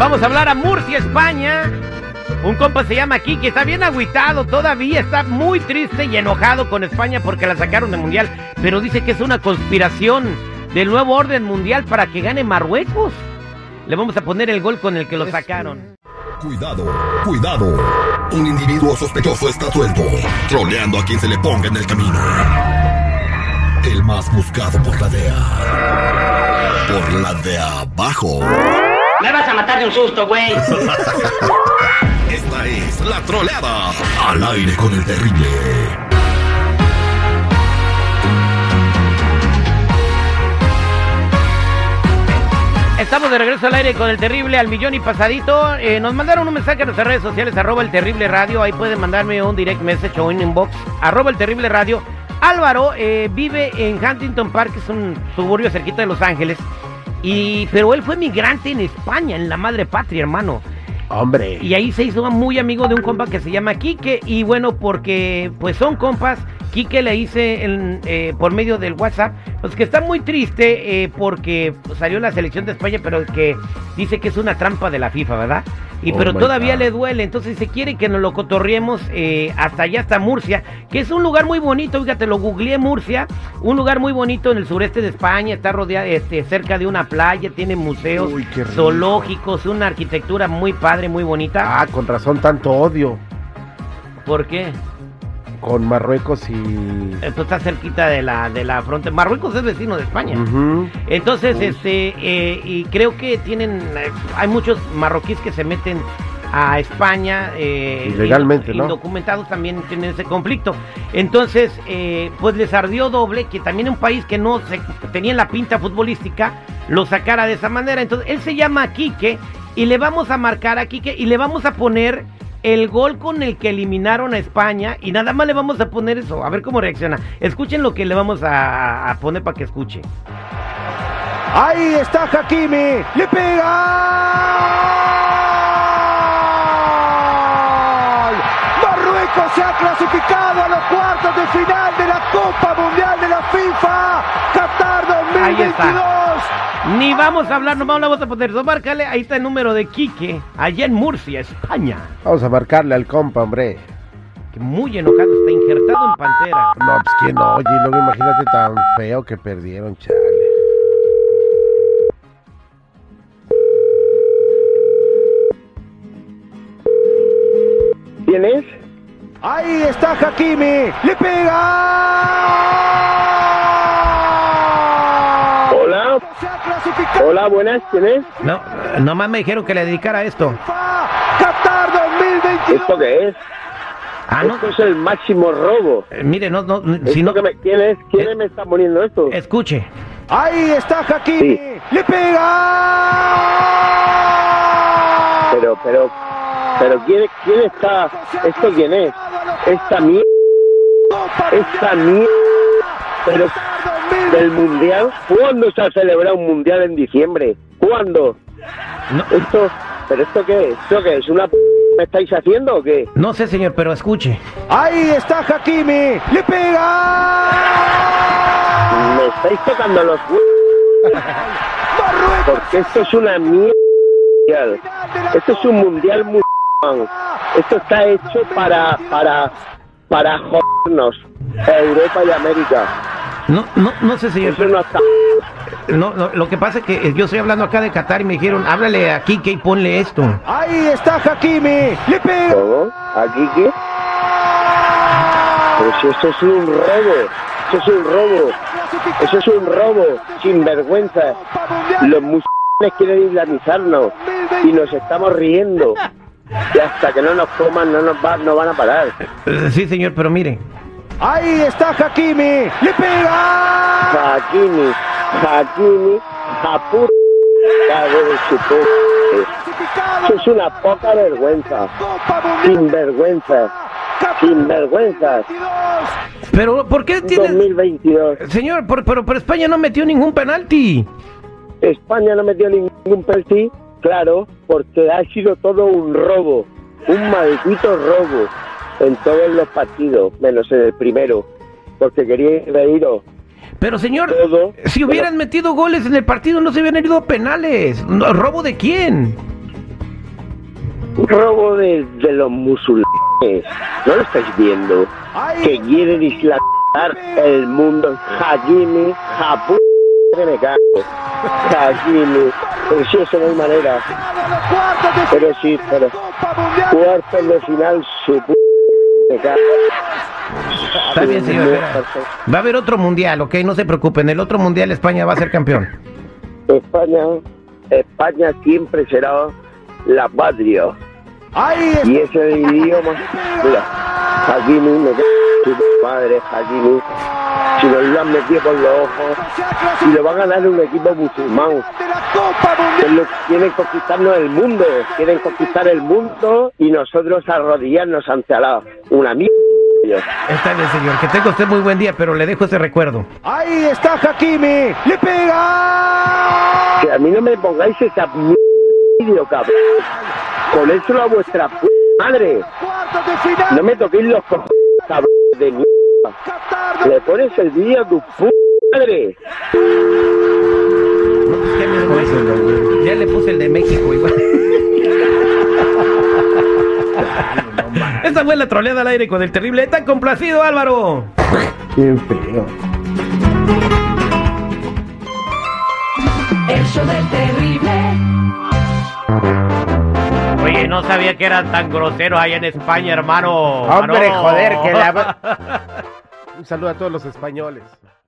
Vamos a hablar a Murcia, España. Un compa se llama Kiki, está bien agüitado todavía, está muy triste y enojado con España porque la sacaron del mundial, pero dice que es una conspiración del nuevo orden mundial para que gane Marruecos. Le vamos a poner el gol con el que lo sacaron. Cuidado, cuidado. Un individuo sospechoso está suelto, troleando a quien se le ponga en el camino. El más buscado por la DEA. Por la de abajo. Me vas a matar de un susto, güey. Esta es la troleada. Al aire con el terrible. Estamos de regreso al aire con el terrible al millón y pasadito. Eh, nos mandaron un mensaje a nuestras redes sociales, arroba el terrible radio. Ahí pueden mandarme un direct message o un inbox, arroba el terrible radio. Álvaro eh, vive en Huntington Park, que es un suburbio cerquita de Los Ángeles. Y, pero él fue migrante en España, en la madre patria, hermano. Hombre. Y ahí se hizo muy amigo de un compa que se llama Quique. Y bueno, porque pues son compas. Quique le hice en, eh, por medio del WhatsApp, pues que está muy triste eh, porque salió la selección de España, pero que dice que es una trampa de la FIFA, ¿verdad? Y Oh pero todavía God. le duele, entonces se quiere que nos lo cotorriemos eh, hasta allá, hasta Murcia, que es un lugar muy bonito, fíjate, lo googleé Murcia, un lugar muy bonito en el sureste de España, está rodeado este, cerca de una playa, tiene museos, Uy, zoológicos, una arquitectura muy padre, muy bonita. Ah, con razón tanto odio ¿Por qué? Con Marruecos y... Esto está cerquita de la, de la frontera. Marruecos es vecino de España. Entonces, este, eh, y creo que tienen, eh, hay muchos marroquíes que se meten a España. eh, Ilegalmente, ¿no? Indocumentados también tienen ese conflicto. Entonces, eh, pues les ardió doble que también un país que no se, tenía la pinta futbolística lo sacara de esa manera. Entonces, él se llama Quique y le vamos a marcar a Quique y le vamos a poner el gol con el que eliminaron a España y nada más le vamos a poner eso, a ver cómo reacciona. Escuchen lo que le vamos a, a poner para que escuche. Ahí está Hakimi, le pega. Marruecos se ha clasificado a los cuartos de final de la Copa Mundial de la FIFA Qatar Ahí 2022. está. Ni vamos a hablar, nomás le vamos a poner eso. Márcale, ahí está el número de Quique, allá en Murcia, España. Vamos a marcarle al compa, hombre. Que muy enojado, está injertado en Pantera. No, pues quién no, oye, y luego imagínate tan feo que perdieron, chale. ¿Quién es? Ahí está Hakimi, le pega. Hola. Se ha clasificado Hola, buenas. ¿Quién es? No, nomás me dijeron que le dedicara esto. Qatar 2022. ¿Esto qué es? Ah, no. Esto es el máximo robo. eh, mire, no, no, si ¿Esto no. que me- ¿Quién es? ¿Quién Eh, me está poniendo esto? Escuche. Ahí está Hakimi, Sí. le pega. Pero, pero, pero ¿quién, quién está? ¿Esto quién es? Esta mierda, esta mierda, pero del mundial. ¿Cuándo se ha celebrado un mundial en diciembre? ¿Cuándo? No, Esto, pero esto qué es? ¿Esto qué es? ¿Una p me estáis haciendo o qué? no sé, señor, pero escuche. Ahí está Hakimi, le pega. Me estáis tocando los porque esto es una mierda. Esto es un mundial muy Esto está hecho para para para jodernos a Europa y América. No, no, no sé, señor. Eso no está. No, no, lo que pasa es que eh, yo estoy hablando acá de Qatar y me dijeron, háblale a Quique y ponle esto. Ahí está Hakimi, le pega. ¿Cómo? ¿Aquí qué? Pero si esto es un robo. Eso es un robo. Eso es un robo. Sin vergüenza. Los musulmanes quieren islamizarnos y nos estamos riendo. Y hasta que no nos coman no nos va, no van a parar. Sí, señor, pero mire. Ahí está Hakimi, le pega. Hakimi, Hakimi, Japur, de su puta. Eso es una poca vergüenza. Sin vergüenza. Sin vergüenza. Pero, ¿por qué tiene...? 2022. Señor, por- pero, pero España no metió ningún penalti. España no metió ningún penalti, claro, porque ha sido todo un robo, un maldito robo en todos los partidos, menos en el primero, porque quería reíros. Pero, señor, Todo. si hubieran metido goles en el partido, no se hubieran ido a penales. ¿Robo de quién? robo de, de los musulmanes. ¿No lo estáis viendo? Que quieren islamizar el mundo. Hakimi, Japu, que me cago. Hakimi. Pero sí, eso no hay manera. Pero sí, pero. Cuartos de final, su. Está bien, señor. Va a haber otro mundial, ok, no se preocupen. El otro mundial España va a ser campeón. España, España siempre será la patria. Y ese es el idioma. Mira, Hakimi, me Hakimi. Si nos lo han metido por los ojos, y lo va a ganar un equipo musulmán. La Copa Mundial. quieren conquistarnos el mundo, quieren conquistar el mundo y nosotros arrodillarnos ante Alá. Una mierda. Está bien, señor. Que tenga usted muy buen día, pero le dejo ese recuerdo. Ahí está Hakimi. Le pega. Que a mí no me pongáis esa mierda, vídeo, cabrón. Ponéselo a vuestra p madre. Cuartos de final. No me toquéis los cojones, cabrón de mierda. Le pones el vídeo a tu p madre. ¿Qué? Ya le puse el de México igual. Esta fue la troleada al aire con el terrible. Está complacido, Álvaro. El show del terrible. Oye, no sabía que eran tan groseros allá en España, hermano. Hombre, joder, que la... Un saludo a todos los españoles.